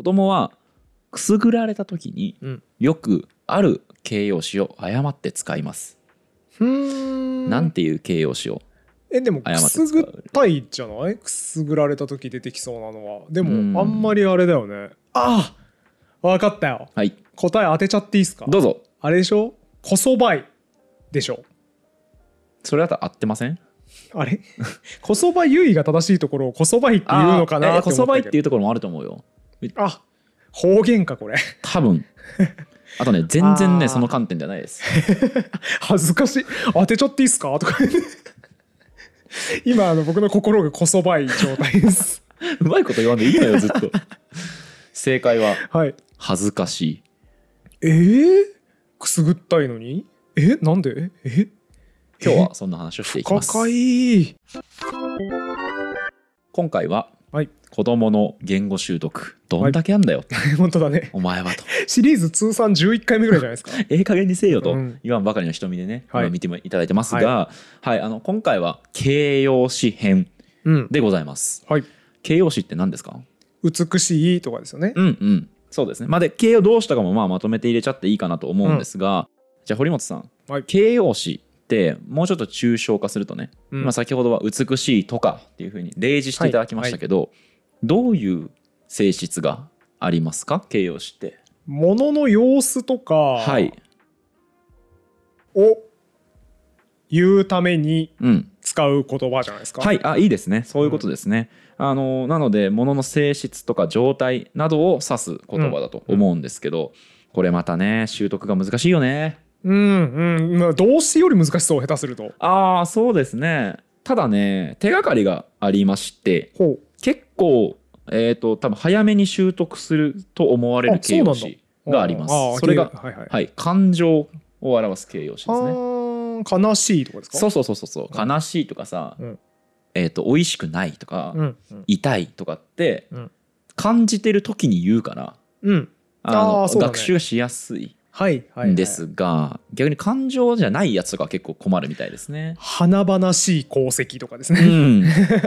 子供はくすぐられた時にうん。よくある形容詞を誤って使います。なんていう形容詞をえでもくすぐったいじゃない？くすぐられた時出てきそうなのは。でうん。もあんまりあれだよね。ああ分かったよ。はい。答え当てちゃっていいですか？どうぞ。あれでしょ？こそばいでしょ。それだったら合ってません？あれ？こそばゆいが正しいところをこそばいって言うのかなこそばいっていうところもあると思うよあ方言かこれ。多分。あとね 全然ねその観点じゃないです。恥ずかしい。当てちゃっていいっすか？とか今あの僕の心がこそばい状態です。うまいこと言わんでいいのよずっと。正解ははい。恥ずかしい。えー、くすぐったいのに？え？なんで？え？今日はそんな話をしていきます。かかいい今回ははい。子供の言語習得どんだけあんだよ、本当だね。お前はと。シリーズ通算11回目ぐらいじゃないですか。ええ加減にせえよと。うん。言わんばかりの瞳でね、はい。今見てもいただいてますが、はい。あの今回は形容詞編うん。でございます。はい。形容詞って何ですか？美しいとかですよね。うんうん。そうですね。まあで形容どうしたかもまあまとめて入れちゃっていいかなと思うんですが、じゃあ堀本さん、はい。形容詞ってもうちょっと抽象化するとね、うん。まあ、先ほどは美しいとかっていうふうに例示していただきましたけど、どういう性質がありますか？形容詞って。物の様子とかはい。を言うためにうん。使う言葉じゃないですか。はい。あいいですね。そういうことですね、あのなので物の性質とか状態などを指す言葉だと思うんですけど、これまたね習得が難しいよねうんうん。まあ動詞より難しそう下手すると。ああそうですね。ただね手がかりがありまして結構えっ、と多分早めに習得すると思われる形容詞があります。それがはいはい、はい感情を表す形容詞ですね。悲しいとかですか？そうそうそうそうそう。悲しいとかさ、うん。えっ、と美味しくないとか、うんうん。痛いとかって、うん。感じてる時に言うからうん。あのね。学習がしやすいはいはい、ですが、逆に感情じゃないやつとかは結構困るみたいですね。華々しい功績とかですうね、ん、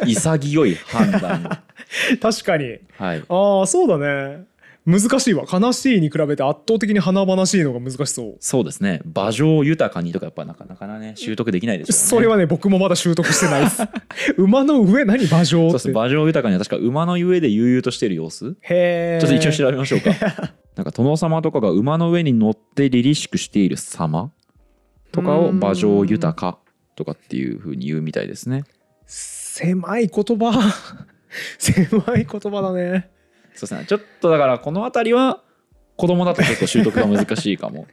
潔い判断。確かにはい。ああそうだね難しいわ悲しいに比べて圧倒的に華々しいのが難しそうそうですね。馬上豊かにとかやっぱなかなかね習得できないでしょうね。それはね僕もまだ習得してないです 馬の上何馬上ってそうです馬上豊かには確か馬の上で悠々としている様子へえちょっと一応調べましょうか。なんか殿様とかが馬の上に乗って凛々しくしている様とかを馬上豊かとかっていう風に言うみたいですね。狭い言葉。狭い言葉だね。そうですね。ちょっとだからこの辺りは子供だと結構習得が難しいかも。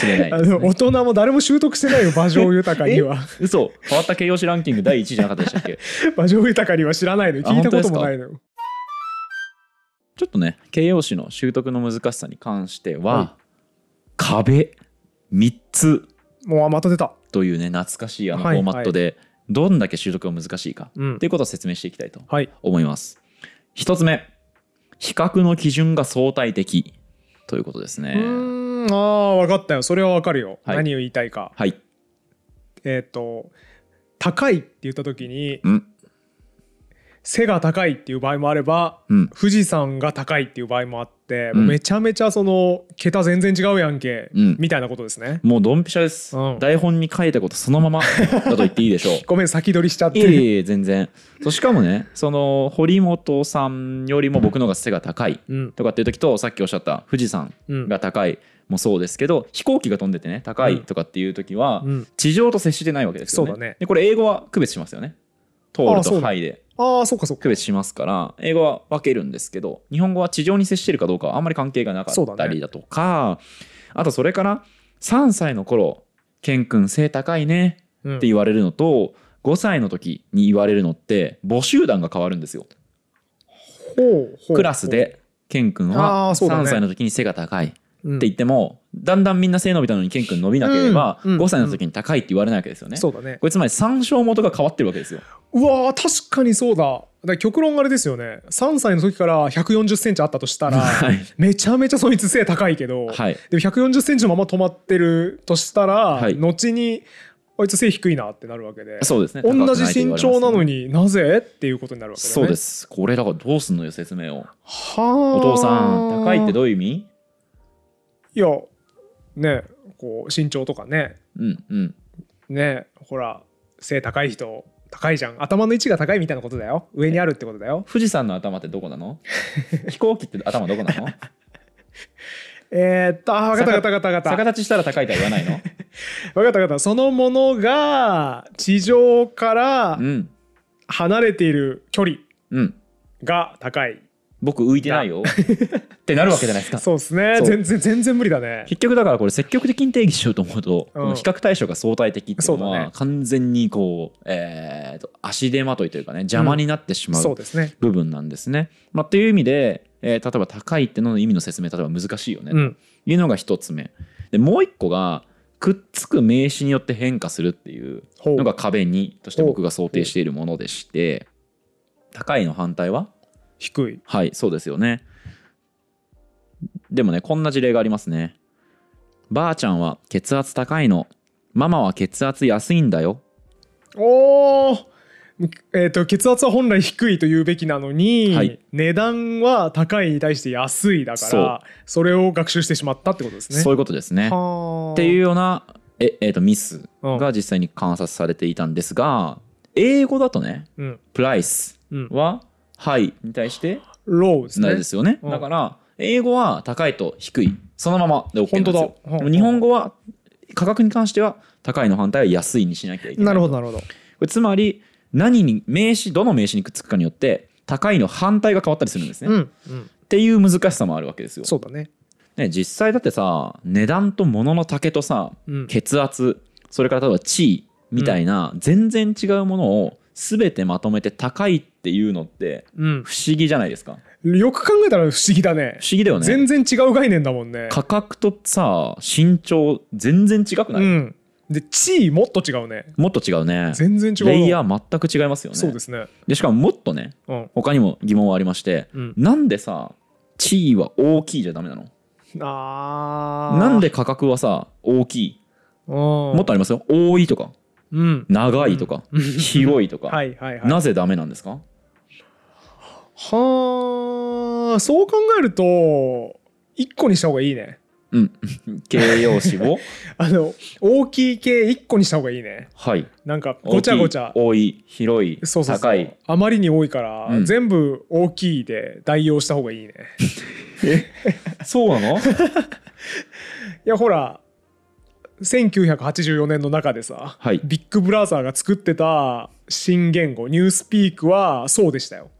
しれないあです、ね。の大人も誰も習得してないよ馬上豊かには。嘘。変わった形容詞ランキング第1位じゃなかったでしたっけ？馬上豊かには知らないの。よ聞いたこともないの。よちょっとね形容詞の習得の難しさに関しては、はい。壁3つもうまた出た。というね懐かしいあのフはい。ォーマットでどんだけ習得が難しいかうん。っていうことを説明していきたいとはい。思います。一つ目比較の基準が相対的ということですうね。ーん。あー分かったよ。それは分かるよ、はい。何を言いたいか。はい。えっ、と高いって言った時にうん背が高いっていう場合もあればうん。富士山が高いっていう場合もあって、うん。めちゃめちゃその桁全然違うやんけ、うん。みたいなことですね。もうドンピシャです、うん。台本に書いたことそのままだと言っていいでしょう。ごめん先取りしちゃって。いえいえ全然。そうしかもねその堀本さんよりも僕の方が背が高いうん。とかっていう時とさっきおっしゃった富士山うん。が高いもそうですけど飛行機が飛んでてね高いとかっていう時はうん。地上と接してないわけですよね。そうだね。でこれ英語は区別しますよね。通るとハイでああそうかそうか。区別しますから英語は分けるんですけど日本語は地上に接してるかどうかはあんまり関係がなかったりだとかあとそれから3歳の頃「ケン君背高いね」うんって言われるのと5歳の時に言われるのって母集団が変わるんですよ。ほうほうクラスでケン君あはーそうだね。3歳の時に背が高いってうん言ってもだんだんみんな背伸びたのにケン君伸びなければうんうん5歳の時に高いって言われないわけですよね。そうだね。これつまり参照元が変わってるわけですよ。うわー確かにそうだ。だ極論あれですよね。3歳の時から1 4 0ンチあったとしたら、はい。めちゃめちゃそいつ背高いけど、はい。でも1 4 0ンチのまま止まってるとしたら、はい。後にあいつ背低いなってなるわけでそうですね。同じ身長なのになぜっていうことになるわけでそうですね。同じ身長なのにになぜっていうことになるわけだよね。そうです。これだからどうすんのよ説明を。はあ。お父さん高いってどういう意味？いやねこう身長とかね。うんうん。ねほら背高い人高いじゃん。頭の位置が高いみたいなことだよ。上にあるってことだよ。富士山の頭ってどこなの？飛行機って頭どこなの？えー、っとあ分かった分かった分かった分か逆った。立ちしたら高いとは言わないの？分かった分かった。そのものが地上からうん。離れている距離うん。が高い僕浮いてないよ。ってなるわけじゃないですか。そうですね。全然全然無理だね。結局だからこれ積極的に定義しようと思うと、うん。比較対象が相対的っていうのは完全にこう、えーと足手まといというかね邪魔になってしまうそうですね。部分なんですね。まあ、っていう意味で、えー例えば高いってのの意味の説明例えば難しいよね、うん。というのが一つ目。でもう一個がくっつく名詞によって変化するっていうのが壁にとして僕が想定しているものでして高いの反対は低い。はいそうですよね。でもねこんな事例がありますね。ばあちゃんは血圧高いの。ママは血圧安いんだよ。おおえー、と血圧は本来低いと言うべきなのに、はい。値段は高いに対して安いだからそれを学習してしまったってことですね。そういうことですね。はあ。っていうようなえ、えーとミスうん。が実際に観察されていたんですが英語だとねうん。プライスうん、はハイに対してローですね。ないですよね。うん。だから英語は高いと低い。そのままで OK なんですよ。本当だ。日本語は価格に関しては高いの反対は安いにしなきゃいけないなるほどなるほど。これつまり何に名詞どの名詞にくっつくかによって高いの反対が変わったりするんですね、っうんうん、ていう難しさもあるわけですよ、そうだね。ね、実際だってさ値段と物の丈とさうん、血圧それから例えば地位みたいな全然違うものを全てまとめて高いっていうのってうん、不思議じゃないですか？よく考えたら不思議だね。不思議だよね全然違う概念だもんね。価格とさ身長全然違くない、うん。で地位もっと違うね。もっと違うね全然違う。レイヤー全く違いますよねそうですね。でしかももっとねうん。他にも疑問はありまして、うんなんでさ地位は大きいじゃダメなの？あーなんで価格はさ大きい？ももっとありますよ多いとかうん。長いとか、うん広いとか、はい。なぜダメなんですか？はあそう考えると1個にした方がいいね。うん。形容詞を？あの大きい系1個にした方がいいね。はい。なんかごちゃごちゃ。大きい多い広いそうそうそう。高い。あまりに多いから、うん。全部大きいで代用した方がいいね。そうなの？いやほら1984年の中でさ、はい。ビッグブラザーが作ってた新言語ニュースピークはそうでしたよ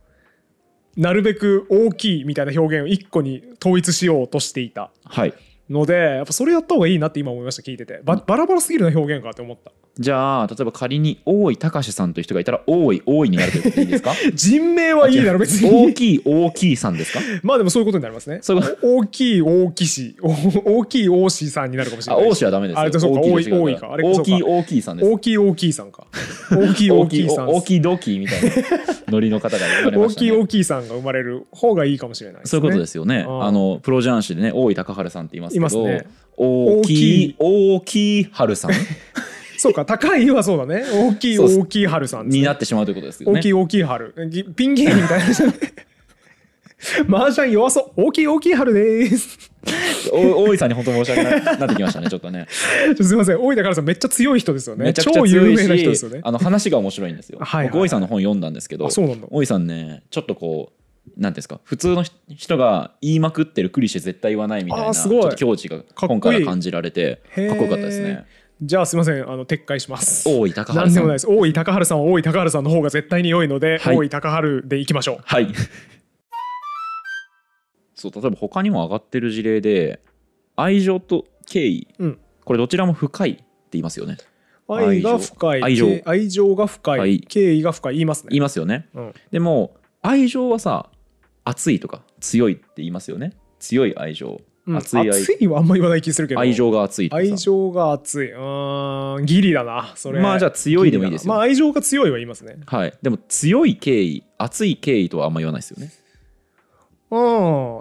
なるべく大きいみたいな表現を1個に統一しようとしていた。はい。のでやっぱそれやった方がいいなって今思いました聞いてて。ばバラバラすぎるな表現かって思ったじゃあ例えば仮に大井隆さんという人がいたら大井大井になるということでいいですか？人名はいいだろ別大にきい大きいさんですか？まあでもそういうことになりますね。大きい大きしお 大きい大しさんになるかもしれあない。大氏はダメですよあじゃあそうか大きいです多い多いかあれ大きい大きいさんです。大きい大きいさんか。大きい大きいさん。大きいドキみたいなノリの方が言われましたね大きい大きいさんが生まれる方がいいかもしれないねそういうことですよね。うんあのプロ雀士でね大井隆治さんって言いますけど、いますね大きい大きい春さんそうか高いはそうだね。大きい大きい春さんね。になってしまうということですよね。大きい大きい春。ぎピン芸人みたいな。麻雀弱そう。大きい大きい春です。お大井さんに本当に申し訳ななってきましたねちょっとね。すみません。大分からさんめっちゃ強い人ですよね。めちゃくちゃ超有名な人ですしよね。あの話が面白いんですよ。はいはい僕大井さんの本読んだんですけど大井さんねちょっとこうなんていうんですか普通の人が言いまくってるクリシェ絶対言わないみたいなちょあーすごい。っと境地が本から感じられてかっこよかったですね。じゃあすみませんあの撤回します。大井隆治さん。何でもないです。大井高治さんは大井高治さんの方が絶対に良いので、はい。大井高治でいきましょう。はい。そう例えば他にも上がってる事例で愛情と敬意、うん。これどちらも深いって言いますよね。愛が深い愛情。敬愛情が深い、はい。敬意が深い言いますね。言いますよね。うん。でも愛情はさ熱いとか強いって言いますよね。強い愛情うん。熱い愛。熱いはあんま言わない気するけど。愛情が熱い愛情が熱い。うーんギリだなそれ。まあじゃあ強いでもいいですまあ愛情が強いは言いますね。はい。でも強い敬意熱い敬意とはあんま言わないですよね。う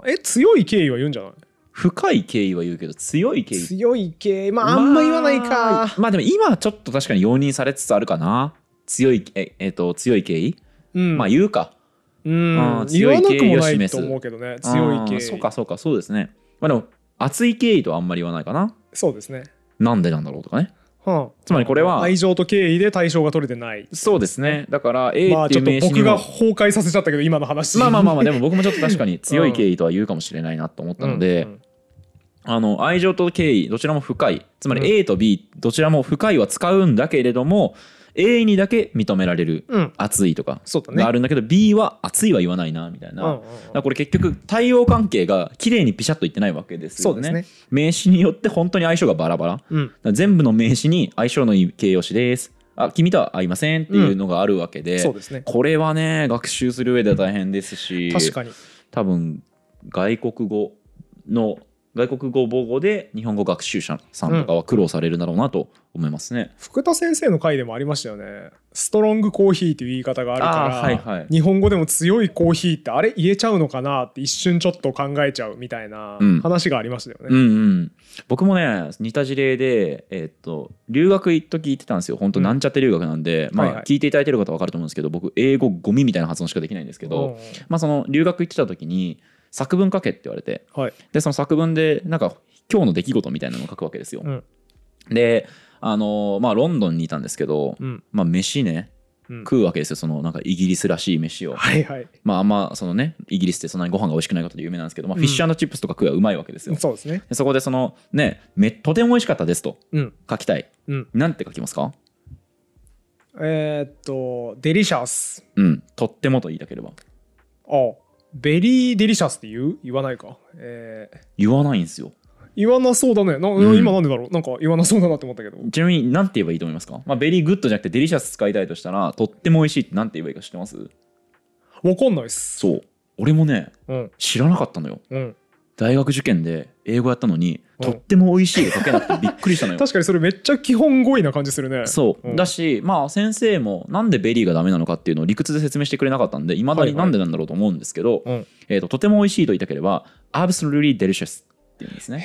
んえ強い敬意は言うんじゃない？深い敬意は言うけど強い敬意。強い系まああんま言わないか、まあ、まあでも今はちょっと確かに容認されつつあるかな。強いええっと強い敬意、うん。まあ言うか。うん。あー言わなくも強い敬意をない示すと思うけどね。強い系あーそうかそうかそうですねまあでも熱い敬意とはあんまり言わないかな。そうですね。なんでなんだろうとかね。はあ。つまりこれは愛情と敬意で対象が取れてない。そうですね。だから A ってまあちょっという名詞にも、僕が崩壊させちゃったけど今の話。まあまあまあまあでも僕もちょっと確かに 強い敬意とは言うかもしれないなと思ったので、うん。うんあの愛情と敬意どちらも深い。つまうんり A と B どちらも深いは使うんだけれども A にだけ認められるうん。熱いとかがあるんだけど B は熱いは言わないなみたいな、うんうんうん。だからこれ結局対応関係が綺麗にピシャッといってないわけですよね。ね。名詞によって本当に相性がバラバラ。うん。ら全部の名詞に相性のいい形容詞です。あ君とは合いませんっていうのがあるわけで、そうですね。これはね学習する上では大変ですし確かに。多分外国語の外国語母語で日本語学習者さんとかは苦労されるだろうなと思いますね。福田先生の回でもありましたよね。ストロングコーヒーっていう言い方があるから、はいはい。日本語でも強いコーヒーってあれ言えちゃうのかなって一瞬ちょっと考えちゃうみたいなうん。話がありましたよね、うんうん、僕もね似た事例で、えーっと留学一時行ってたんですよ。本当なんちゃって留学なんで、まあはいはい。聞いていただいてる方は分かると思うんですけど僕英語ゴミみたいな発音しかできないんですけど、うんまあ、その留学行ってた時に作文書けって言われて。はい。でその作文でなんか今日の出来事みたいなのを書くわけですよ。うん。であのまあロンドンにいたんですけど、うん。まあ飯ねうん。食うわけですよ。そのなんかイギリスらしい飯を。はいはい。まああんまそのねイギリスってそんなにご飯が美味しくないことで有名なんですけど、まあ、うん。フィッシュチップスとか食うはうまいわけですよ。そうですね。でそこでそのねめとても美味しかったですとうん。書きたい。うん。なんて書きますか？えーっとデリシャスうん。とってもと言いたければ。あvery delicious って言う？言わないか？えー。言わないんですよ。言わなそうだね。な、うん。今なんでだろう？なんか言わなそうだなって思ったけど。ちなみに何て言えばいいと思いますか？まあ very good じゃなくて delicious 使いたいとしたらとっても美味しいって何て言えばいいか知ってます？わかんないっす。そう。俺もねうん。知らなかったのよ。うん大学受験で英語やったのに、うん。とっても美味しいが書けなくてびっくりしたのよ。確かにそれめっちゃ基本語彙な感じするね。そう、うん。だしまあ先生もなんで very がダメなのかっていうのを理屈で説明してくれなかったんでいまだになんでなんだろうと思うんですけど、うん。えー、ととても美味しいと言いたければ absolutely delicious っていうんですね。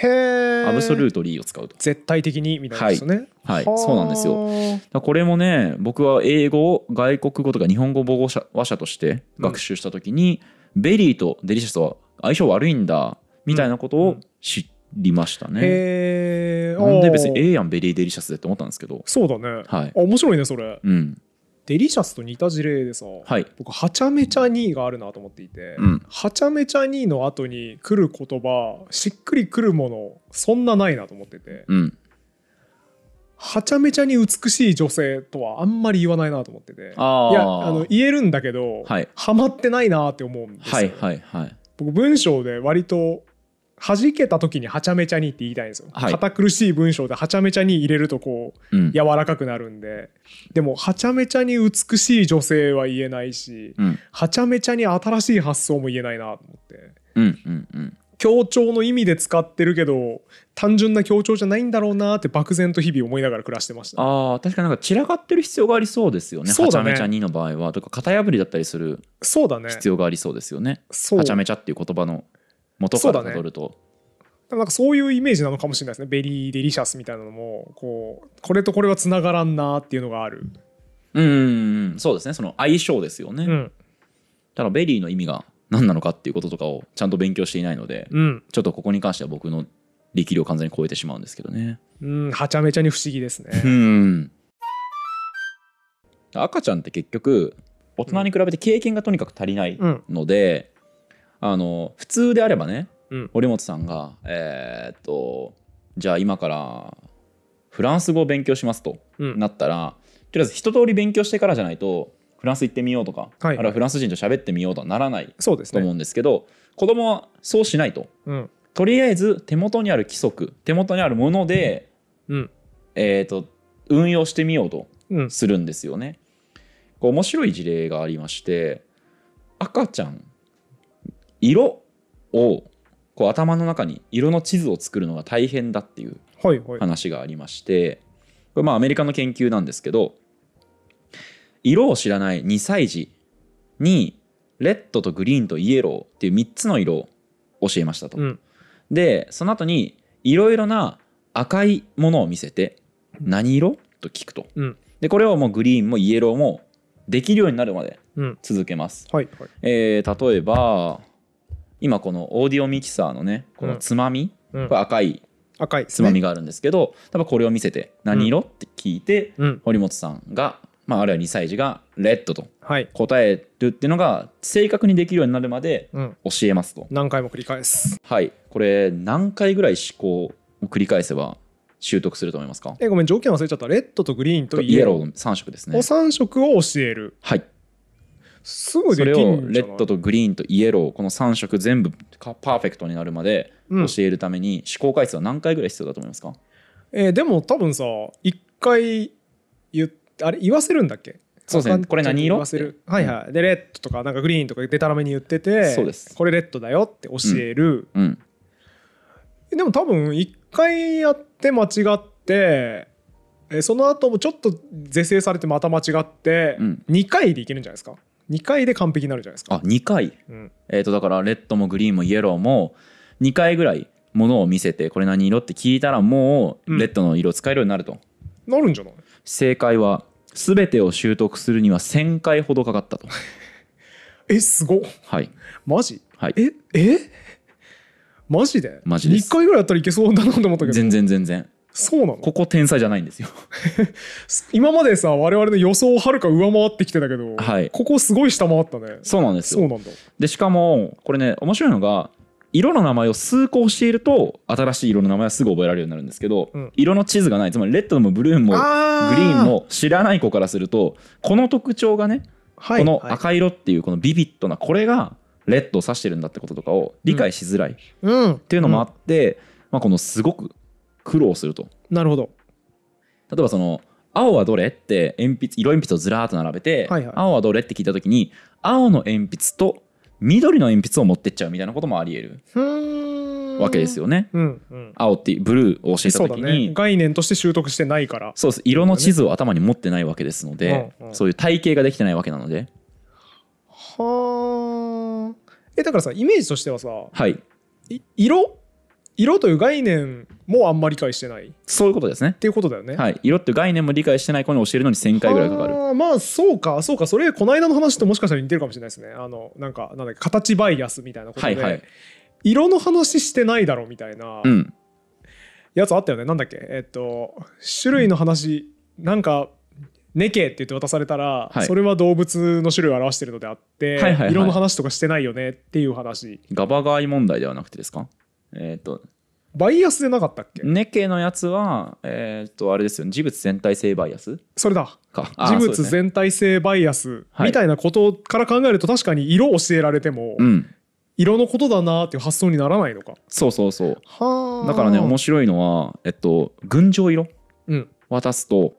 absolutely を使うと。絶対的にみたいなですよね。はい。はあそうなんですよ。これもね僕は英語を外国語とか日本語母語者話者として学習した時に、 very と delicious は相性悪いんだみたいなことを知りましたね。へえなんで別にええやん very delicious でって思ったんですけど。そうだね。はい。あ面白いねそれ。うん。 delicious と似た事例でさはい。僕はちゃめちゃにがあるなと思っていて、うん。はちゃめちゃにの後に来る言葉しっくりくるものそんなないなと思っててうん。はちゃめちゃに美しい女性とはあんまり言わないなと思ってていやあの言えるんだけど、はい。ハマってないなって思うんですよ、はいはいはい。僕文章で割と弾けた時にはちゃめちゃにって言いたいんですよ、はい。堅苦しい文章ではちゃめちゃに入れるとこううん。柔らかくなるんで。でもはちゃめちゃに美しい女性は言えないしうん。はちゃめちゃに新しい発想も言えないなと思って。うんうんうん。強調の意味で使ってるけど単純な強調じゃないんだろうなって漠然と日々思いながら暮らしてました。あー確かになんか散らかってる必要がありそうですよね。そうだね。はちゃめちゃにの場合は。とか型破りだったりするそうだね。必要がありそうですよね。はちゃめちゃっていう言葉の元からたどると。なんかそういうイメージなのかもしれないですね。 very delicious みたいなのもこうこれとこれはつながらんなっていうのがある、うんうんうんそうですね。その相性ですよね、うん。ただ very の意味が何なのかっていうこととかをちゃんと勉強していないのでうん。ちょっとここに関しては僕の力量を完全に超えてしまうんですけどね。うん、はちゃめちゃに不思議ですうね。ん。赤ちゃんって結局大人に比べて経験がとにかく足りないうん、ので、あの普通であればねうん、堀本さんがえーっとじゃあ今からフランス語を勉強しますとうん、なったらとりあえず一通り勉強してからじゃないとフランス行ってみようとか、はい。あるいはフランス人と喋ってみようとはならないそうですね。と思うんですけど、子供はそうしないと。うん、とりあえず手元にある規則手元にあるもので、うん、えー、と運用してみようとうん、するんですよね。こう面白い事例がありまして赤ちゃん色をこう頭の中に色の地図を作るのが大変だっていうはい、はい。話がありましてこれまあアメリカの研究なんですけど色を知らない2歳児にレッドとグリーンとイエローっていう3つの色を教えましたと。うん、でその後にいろいろな赤いものを見せて何色？と聞くと。うん。でこれをもうグリーンもイエローもできるようになるまでうん。続けます、はいはい。えー例えば今このオーディオミキサーのねこのつまみ、うん。これ赤い赤い。つまみがあるんですけど、多分これを見せて何色って聞いて、うん。堀本さんが、まあ、あるいは2歳児がレッドとはい。答えるっていうのが正確にできるようになるまでうん。教えますと。何回も繰り返す。はい。これ何回ぐらい試行を繰り返せば習得すると思いますか？えごめん条件忘れちゃった。レッドとグリーンとイエローイエローの3色ですね。お3色を教える。はいすぐでそれをレッドとグリーンとイエローこの3色全部かパーフェクトになるまでうん。教えるために試行回数は何回ぐらい必要だと思いますか、えーでも多分さ一回言っあれ言わせるんだっけ？そうですね。これ何色？言わせる。はいはい。でレッドとかなんかグリーンとかデタラメに言っててそうです。これレッドだよって教える、うん。でも多分一回やって間違ってえその後もちょっと是正されてまた間違って、うん。2回でいけるんじゃないですか？2回で完璧になるじゃないですか。あ2回？うん。えー、とだからレッドもグリーンもイエローも2回ぐらいものを見せてこれ何色って聞いたらもううん。レッドの色使えるようになると、なるんじゃない？正解は全てを習得するには1000回ほどかかったと。えすごっ。はい。マジ？はい。ええ？マジで？マジです。2回ぐらいやったらいけそうだなと思ったけど。全然全然そうなの？ここ天才じゃないんですよ。今までさ我々の予想をはるか上回ってきてたけど、はい。ここすごい下回ったね。そうなんですよ。そうなんだ。でしかもこれね面白いのが色の名前を数個教えると新しい色の名前はすぐ覚えられるようになるんですけど、うん。色の地図がない。つまりレッドもブルーもグあリーンも知らない子からするとこの特徴がねはい。このはい。赤色っていうこのビビッドなこれがレッドを指してるんだってこととかを理解しづらい。っうん。ていうのもあって、まあ、このすごく苦労すると。なるほど。例えばその青はどれって鉛筆色鉛筆をずらーっと並べて、はいはい。青はどれって聞いた時に青の鉛筆と緑の鉛筆を持ってっちゃうみたいなこともありえる。わけですよよね。うんうん。青ってブルーを教えた時にね。概念として習得してないから。そうです色の地図を頭に持ってないわけですので、うんうん。そういう体系ができてないわけなので。はあえだからさイメージとしてはさはい。い色色という概念もあんまり理解してない。っそういうことですね。ていうことだよね。はい、色っていう概念も理解してない子に教えるのに1000回ぐらいかかる。はあまあそうか。そうか。それこの間の話ともしかしたら似てるかもしれないですね。あのなんかなんだっけ形バイアスみたいなことで、はいはい。色の話してないだろみたいなうん。やつあったよね。なんだっけ？えっと種類の話なんかネケって言って渡されたら、はい。それは動物の種類を表してるのであって、はいはいはい。色の話とかしてないよねっていう話。ガバガイ問題ではなくてですか？えっ、と、バイアスでなかったっけ、ネケのやつは、えっ、と、あれですよね。事物全体性バイアス？それだか。事物全体性バイアスはいみたいなことから考えると確かに色を教えられても、うん。色のことだなっていう発想にならないのか？そうそうそう。はだからね、面白いのは、えっと、群青色うん渡すと、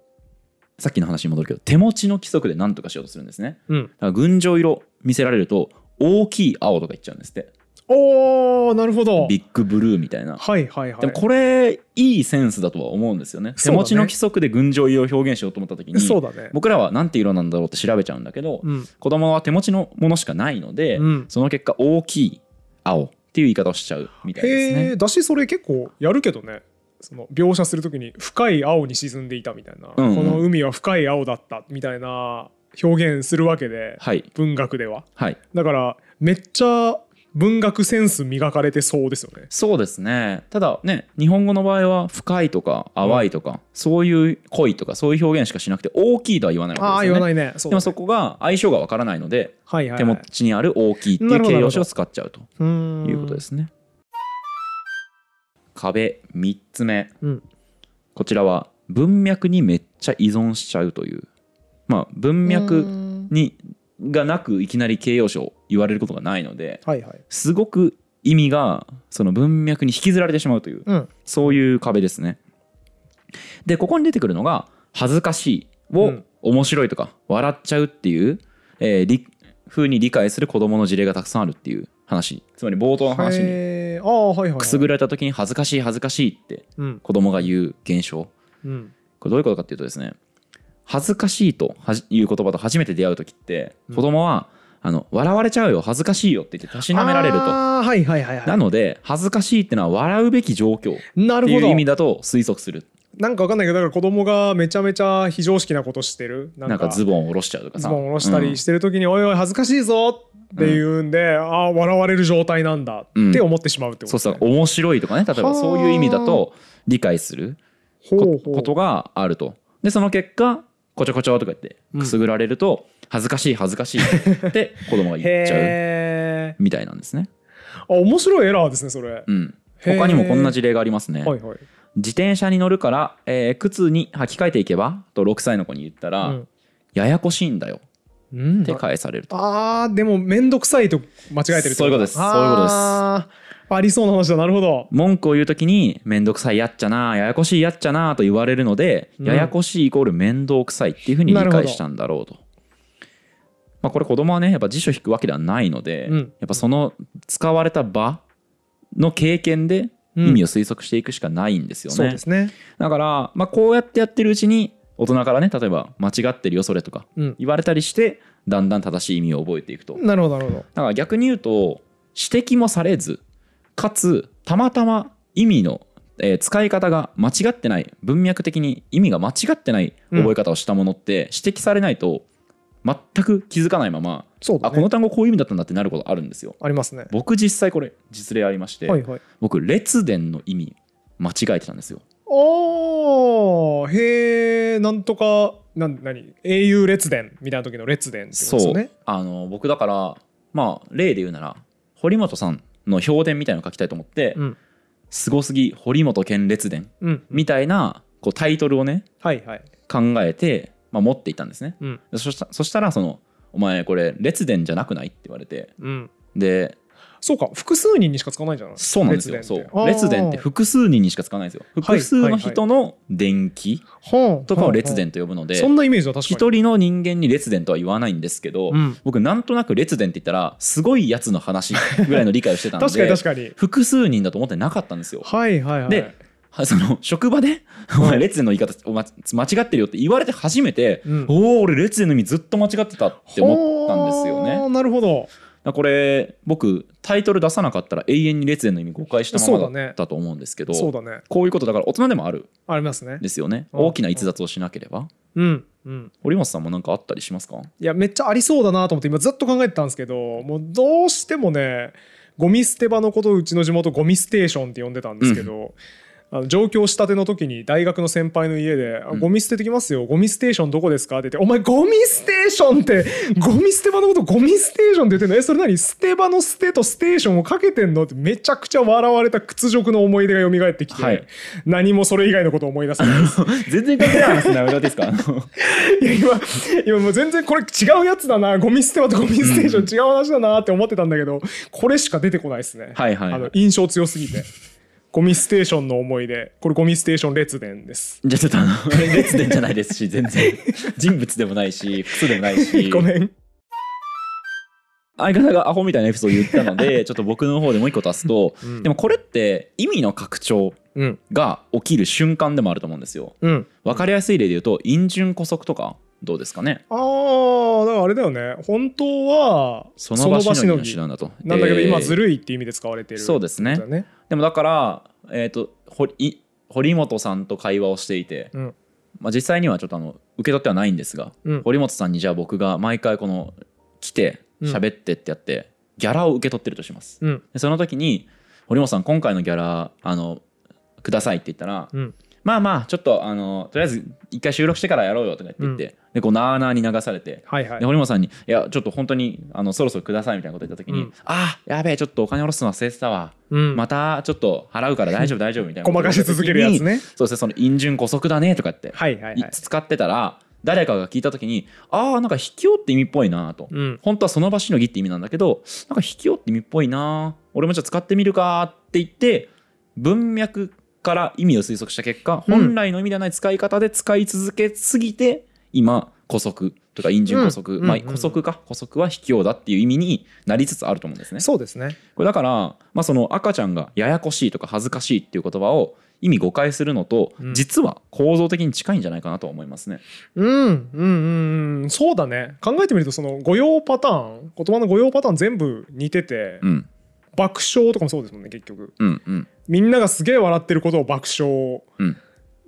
さっきの話に戻るけど、手持ちの規則で何とかしようとするんですね。うんだから群青色見せられると、大きい青とか言っちゃうんですって。おーなるほど。ビッグブルーみたいな。はいはいはい。でもこれいいセンスだとは思うんですよね。ね。持ちの規則で群青色を表現しようと思った時にそうだね。僕らは何て色なんだろうって調べちゃうんだけど、うん。子供は手持ちのものしかないので、うん。その結果大きい青っていう言い方をしちゃうみたいですへねえ。だしそれ結構やるけどね。その描写するときに深い青に沈んでいたみたいな、うんうん。この海は深い青だったみたいな表現するわけで、はい文学でははいだからめっちゃ文学センス磨かれてそうですよね。そうですね。ただね日本語の場合は深いとか淡いとか、そういう濃いとかそういう表現しかしなくて大きいとは言わないああわけですよね。言わないね。でもそこが相性がわからないので、はいはい、はい、手持ちにある大きいっていう形容詞を使っちゃうということですね。壁3つ目。うん。こちらは文脈にめっちゃ依存しちゃうという。まあ文脈にがなくいきなり形容詞を言われることがないのではいはい。すごく意味がその文脈に引きずられてしまうといううん。そういう壁ですね。でここに出てくるのが恥ずかしいをうん。面白いとか笑っちゃうっていう、えーり風に理解する子供の事例がたくさんあるっていう話。つまり冒頭の話にくすぐられた時に恥ずかしい恥ずかしいってうん。子供が言う現象。うん。これどういうことかっていうとですね恥ずかしいという言葉と初めて出会う時ってうん。子供はあの笑われちゃうよ恥ずかしいよって言ってたしなめられると。はいはいはいはなので恥ずかしいってのは笑うべき状況っていうるほど。意味だと推測する。なんかわかんないけどだから子供がめちゃめちゃ非常識なことしてる。ななんかズボン下ろしちゃうとかさ。ズボン下ろしたうんりしてる時に「おいおい恥ずかしいぞ」って言うんで、ああ笑われる状態なんだって思ってしまうってことそうですね。そう面白いとかね。例えばそういう意味だと理解することがあると。でその結果こちょこちょとか言ってくすぐられると恥ずかしい恥ずかしいって子供が言っちゃうみたいなんですね。あ面白いエラーですねそれ、うん、他にもこんな事例がありますね。はいはい。自転車に乗るから、えー靴に履き替えていけばと6歳の子に言ったら、うん。ややこしいんだよ。うん。って返されると。あーでも面倒くさいと間違えてるそういうことです。そういうことですありそうな話だ。なるほど。文句を言うときにめんどくさいやっちゃなややこしいやっちゃなと言われるので、うん。ややこしいイコール面倒くさいっていうふうに理解したんだろうと。まあ、これ子供はねやっぱ辞書引くわけではないので、うん。やっぱその使われた場の経験で意味を推測していくしかないんですよね。そうですね。だから、まあ、こうやってやってるうちに大人からね例えば間違ってるよそれとかうん。言われたりしてだんだん正しい意味を覚えていくと。なるほどなるほど。だから逆に言うと指摘もされずかつたまたま意味の、えー使い方が間違ってない文脈的に意味が間違ってない覚え方をしたものって指摘されないと全く気づかないまま、そうだね。あこの単語こういう意味だったんだってなることあるんですよ。ありますね。僕実際これ実例ありまして、はいはい。僕列伝の意味間違えてたんですよ。おーへえなんとかなん何？英雄列伝みたいな時の列伝ってことですそう。よねあの僕だからまあ例で言うなら堀本さんの評伝みたいなの書きたいと思ってうん「すごすぎ堀本県列伝」うん。みたいなこうタイトルをねはいはい。考えて、まあ、持っていったんですね。うん。でそしたそしたらその「お前これ列伝じゃなくない?」って言われて。うん。でそうか複数人にしか使わないんじゃない。そうなんですよ。そう。列伝って複数人にしか使わないんですよ。複数の人の伝記はあとかを列は伝と呼ぶのであ。そんなイメージは確かに。一人の人間に列伝とは言わないんですけど、うん。僕なんとなく列伝って言ったらすごいやつの話ぐらいの理解をしてたんで確かに確かに。複数人だと思ってなかったんですよ。はいはいはい。ではその職場で「お前列伝の言い方お前間違ってるよ」って言われて初めて「うん。おお俺列伝の意味ずっと間違ってた」って思ったんですよね。なるほど。らこれ僕タイトル出さなかったら永遠に列伝の意味誤解したままだったと思うんですけどそうだね。こういうことだから大人でもある。ありますね。んですよね。うん。大きな逸脱をしなければ。うん。うん。堀本さんも何かあったりしますか？いやめっちゃありそうだなと思って今ずっと考えてたんですけどもうどうしてもねゴミ捨て場のことをうちの地元ゴミステーションって呼んでたんですけど、あの上京したての時に大学の先輩の家で「あうん。ゴミ捨ててきますよ。ゴミステーションどこですか?」って言って「お前ゴミステーションって ゴミ捨て場のことゴミステーションって言ってんの？えそれ何？捨て場の捨てとステーションをかけてんの?」ってめちゃくちゃ笑われた屈辱の思い出が蘇ってきて、はい。何もそれ以外のことを思い出せないです。全然関係ない話なのですかいや今今もう全然これ違うやつだな。ゴミ捨て場とゴミステーション違う話だなって思ってたんだけどこれしか出てこないですね、はいはいはい。あの印象強すぎてゴミステーションの思い出。これゴミステーション列伝です。じゃあちょっとあの 列伝じゃないですし全然。人物でもないし複数でもないし。ごめん。相方がアホみたいなエピソード言ったので ちょっと僕の方でもう一個足すと、うん。でもこれって意味の拡張うん。が起きる瞬間でもあると思うんですよ。うん。分かりやすい例で言うと陰順古則とかどうですかね？あーだからあれだよね。本当はその場しのぎのぎ手段だと。なんだけど今ずるるいって意味で使われてるそうですねでもだから、えー、と堀い堀本さんと会話をしていて、うん。まあ、実際にはちょっとあの受け取ってはないんですが、うん。堀本さんにじゃあ僕が毎回この来てうん。喋ってってやって、ギャラを受け取ってるとします。うん。でその時に堀本さん今回のギャラあのくださいって言ったら、うんまあまあちょっとあのとりあえず一回収録してからやろうよとか言って言って、でこうなーなーに流されてはいはい。で堀本さんに「いやちょっと本当にあのそろそろください」みたいなこと言った時に「うん。あやべえちょっとお金下ろすの忘れてたわ、うん。またちょっと払うから大丈夫大丈夫」みたいなごまかし続けるやつね。そうですねその陰順古則だねとかって、はいはいはい。使ってたら誰かが聞いた時にああなんか卑怯って意味っぽいなと、うん。本当はその場しのぎって意味なんだけどなんか卑怯って意味っぽいな俺もじゃあ使ってみるかって言って文脈から意味を推測した結果、うん。本来の意味ではない使い方で使い続けすぎて今古則とか陰順古則、まあうんうんうん。古則か古則は卑怯だっていう意味になりつつあると思うんですね。そうですね。これだから、まあ、その赤ちゃんがややこしいとか恥ずかしいっていう言葉を意味誤解するのと、うん。実は構造的に近いんじゃないかなとは思いますね。うんうんうん。うんそうだね。考えてみるとその語用パターン言葉の語用パターン全部似てて、うん爆笑とかもそうですもんね結局。うんうん。みんながすげえ笑ってることを爆笑うん。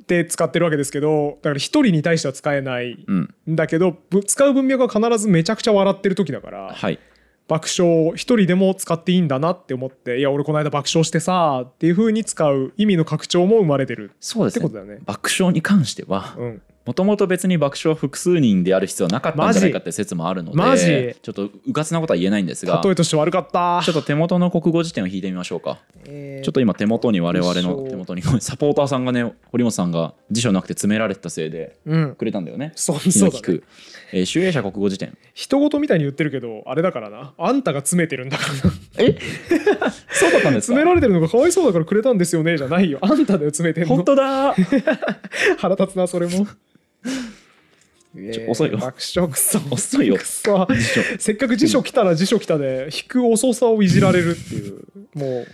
で使ってるわけですけどだから一人に対しては使えないうん。んだけどぶ使う文脈は必ずめちゃくちゃ笑ってる時だからはい。爆笑を一人でも使っていいんだなって思っていや俺この間爆笑してさっていう風に使う意味の拡張も生まれてるそうですねってことだよね。爆笑に関してはうん、もともと別に爆笑は複数人である必要はなかったんじゃないかって説もあるのでちょっとうかつなことは言えないんですが。例えとして悪かった。ちょっと手元の国語辞典を引いてみましょうか。えー。ちょっと今手元に我々の手元にサポーターさんがね堀本さんが辞書なくて詰められてたせいでうん。くれたんだよね。そう気そうだね。えー、集英社国語辞典。人事みたいに言ってるけどあれだからな。あんたが詰めてるんだからな。え？そうだったんですか？詰められてるのがかわいそうだからくれたんですよねじゃないよ。あんただよ詰めてんの。本当だ。腹立つなそれも遅いよ。爆笑くそ遅いよ。せっかく辞書来たら辞書来たで引く遅さをいじられるっていうもう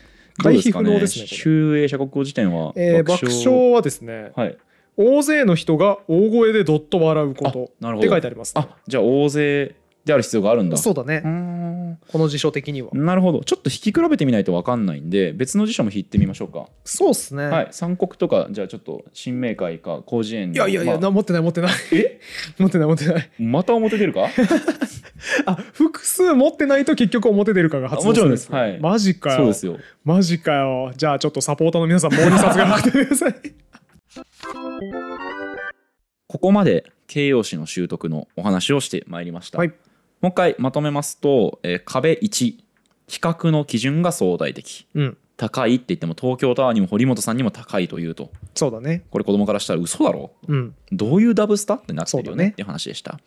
回避ですかね？不能ですねこれ。集英社国語辞典はえー爆笑。はですねはい。大勢の人が大声でどっと笑うことって書いてあります、ね、あじゃあ大勢である必要があるんだ。そうだね。うこの辞書的には。なるほど。ちょっと引き比べてみないと分かんないんで別の辞書も引いてみましょうか、そうっすね、はい。三国とかじゃあちょっと新明会か広辞苑のいやいやいや、まあ。な持ってない持ってない。え？持ってない持ってない。また表出るか？あ複数持ってないと結局表出るかが発動もちろんるですはい。マジかよ。そうですよ。マジかよ。じゃあちょっとサポーターの皆さんもう2冊がなくてください。ここまで形容詞の習得のお話をしてまいりました、はいもう一回まとめますと、えー壁1比較の基準が相対的。うん。高いって言っても東京タワーにも堀本さんにも高いというと。そうだね。これ子供からしたら嘘だろ？うん。どういうダブスタってなってるよね？ね。っていう話でした。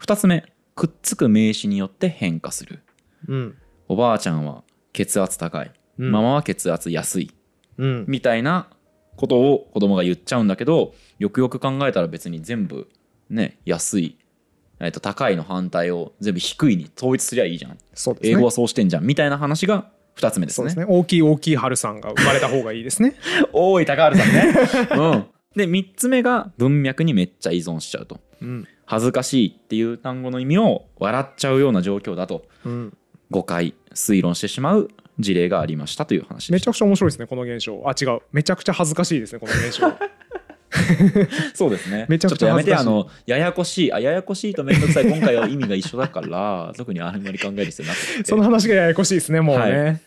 2つ目くっつく名詞によって変化する。うん。おばあちゃんは血圧高い、うん。ママは血圧安い。うん。みたいなことを子供が言っちゃうんだけどよくよく考えたら別に全部ね安い、えっと高いの反対を全部低いに統一すりゃいいじゃん。ね。英語はそうしてんじゃんみたいな話が2つ目ですね。ですね。大きい大きい春さんが生まれた方がいいですね。おい高原さんね、うん、で3つ目が文脈にめっちゃ依存しちゃうと。うん。恥ずかしいっていう単語の意味を笑っちゃうような状況だと。うん。誤解推論してしまう事例がありましたという話めちゃくちゃ面白いですねこの現象。あ違う。めちゃくちゃ恥ずかしいですねこの現象。た そうですね。めちゃくちゃょっとやめてあのややこしいあややこしいとめんどくさい今回は意味が一緒だから 特にあんまり考える必要なくて。その話がややこしいですねもうね、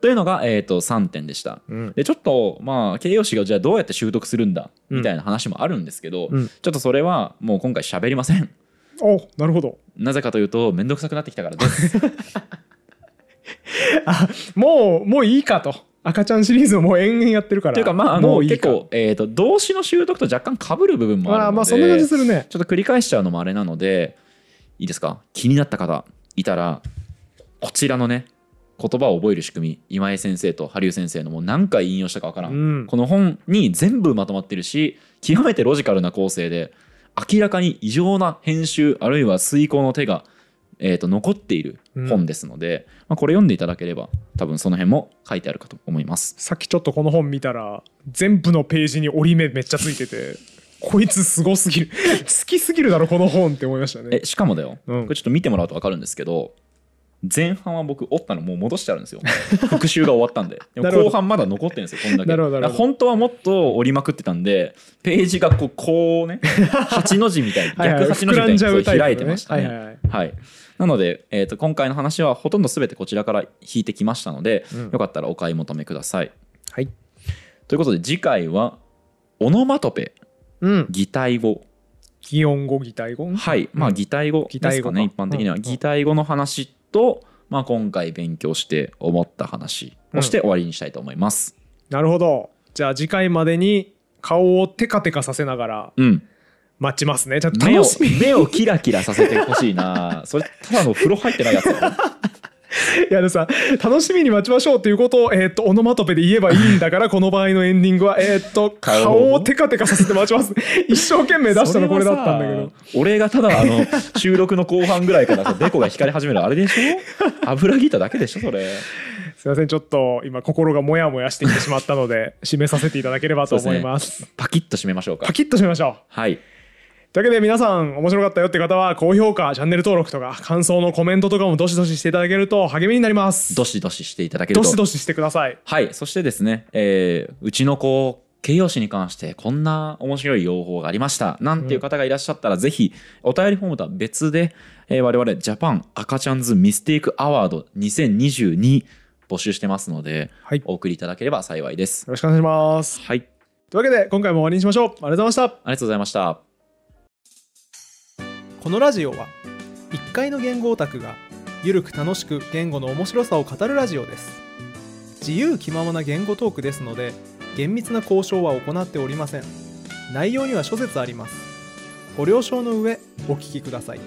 というのが、えー、と3点でした。うん。でちょっとまあ形容詞がじゃあどうやって習得するんだうん。みたいな話もあるんですけど、うん。ちょっとそれはもう今回喋りません。おなるほど。なぜかというとめんどくさくなってきたからです。あもうもういいかと赤ちゃんシリーズをもう延々やってるから。というかまああの結構、えー、と動詞の習得と若干被る部分もあるのであまあそんな感じするね。ちょっと繰り返しちゃうのもあれなのでいいですか？気になった方いたらこちらのね言葉を覚える仕組み今井先生と羽生先生のもう何回引用したかわからん、うん。この本に全部まとまってるし極めてロジカルな構成で明らかに異常な編集あるいは遂行の手が、えー、と残っている本ですので、まあ、これ読んでいただければ多分その辺も書いてあるかと思います。さっきちょっとこの本見たら全部のページに折り目めっちゃついててこいつすごすぎる。好きすぎるだろこの本って思いましたね。えしかもだよ、うん。これちょっと見てもらうと分かるんですけど前半は僕折ったのもう戻してあるんですよ。復習が終わったんで。で後半まだ残ってるんですよこんだけ。な本当はもっと折りまくってたんでページがこうこうね 8の字みたいに逆8の字みたいに開いてましたね。はい。はいはいはい。なので、えー、と今回の話はほとんど全てこちらから引いてきましたので、うん。よかったらお買い求めください。はい。ということで次回はオノマトペうん。擬態語。擬音語擬態語？はい、まあうん。擬態語擬ですかね、態語か。一般的には。うん。擬態語の話と、まあ、今回勉強して思った話をして終わりにしたいと思います。なるほど。じゃあ次回までに顔をテカテカさせながらうん、待ちますね。ちょっと目を楽しみ。目をキラキラさせてほしいな。それただの風呂入ってないやつやでもさ楽しみに待ちましょうっていうことを、えー、とオノマトペで言えばいいんだからこの場合のエンディングは、えー、と顔顔をテカテカさせて待ちます。一生懸命出したのこれだったんだけど。俺がただあの収録の後半ぐらいからさデコが光り始める。あれでしょ？油ギータだけでしょそれ。すいませんちょっと今心がモヤモヤしてきてしまったので締めさせていただければと思います。パキッと締めましょうか。パキッと締めましょう。はいというわけで皆さん面白かったよって方は高評価チャンネル登録とか感想のコメントとかもどしどししていただけると励みになります。どしどししていただけると。どしどししてください。はいそしてですね、えーうちの子形容詞に関してこんな面白い用法がありました。なんていう方がいらっしゃったら、ぜひお便りフォームとは別で、えー我々ジャパン赤ちゃんズミステイクアワード2022募集してますので、はい。お送りいただければ幸いです。よろしくお願いします。はい。というわけで今回も終わりにしましょう。ありがとうございました。ありがとうございましたこのラジオは1階の言語オタクがゆるく楽しく言語の面白さを語るラジオです。自由気ままな言語トークですので厳密な交渉は行っておりません。内容には諸説あります。ご了承の上お聞きください。